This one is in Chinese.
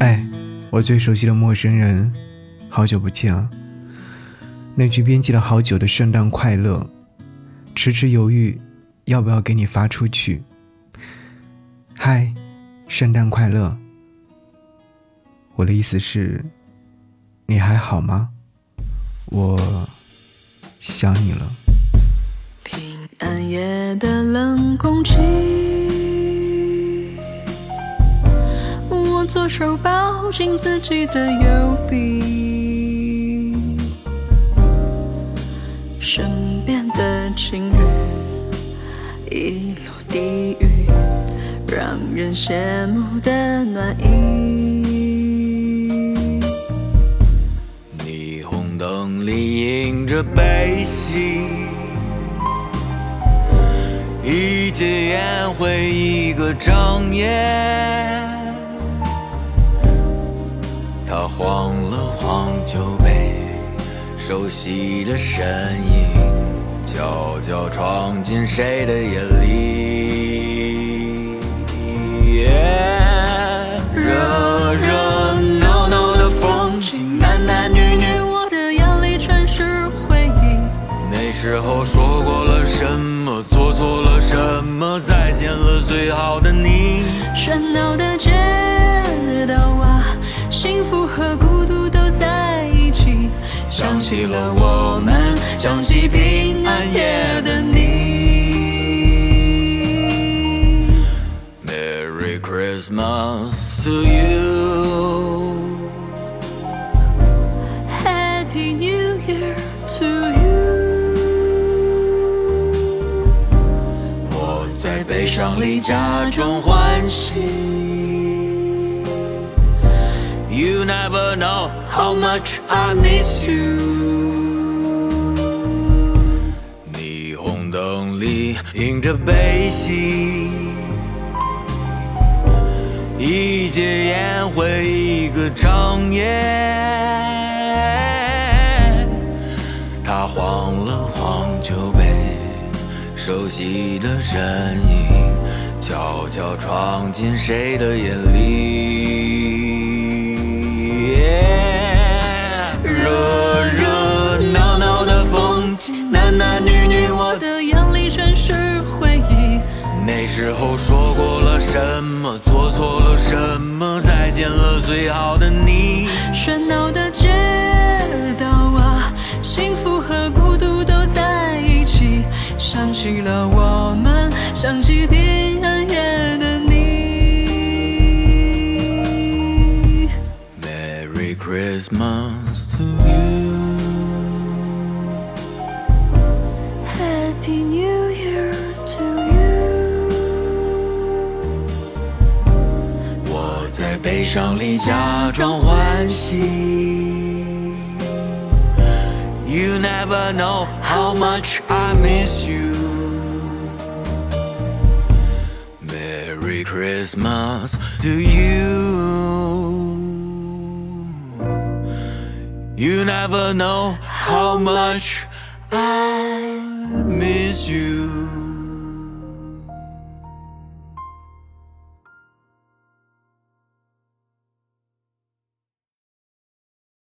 哎，我最熟悉的陌生人，好久不见！那句编辑了好久的“圣诞快乐”，迟迟犹豫要不要给你发出去。嗨，圣诞快乐！我的意思是，你还好吗？我想你了。平安夜的冷空气，左手抱紧自己的右臂，身边的情侣一路低语，让人羡慕的暖意。霓虹灯里映着悲喜，一戒烟灰一个长夜。他晃了晃酒杯，熟悉的身影悄悄闯进谁的眼里。热热闹闹的风景，男男女女，我的眼里全是回忆。那时候说过了什么，做错了什么，再见了最好的你。喧闹的街道啊，幸福和孤独都在一起。想起了我们，想起平安夜的你。Merry Christmas to you，Happy New Year to you。我在悲伤里假装欢喜。Never know how much I miss you。霓虹灯里映着悲喜，一戒烟灰一个长夜。他晃了晃酒杯，熟悉的身影悄悄闯进谁的眼里。那时候说过了什么，做错了什么，再见了最好的你。喧闹的街道啊，幸福和孤独都在一起。想起了我们，想起平安夜的你。Merry Christmas 悲伤里假装欢喜。You never know how much I miss you. Merry Christmas to you. You never know how much I miss you.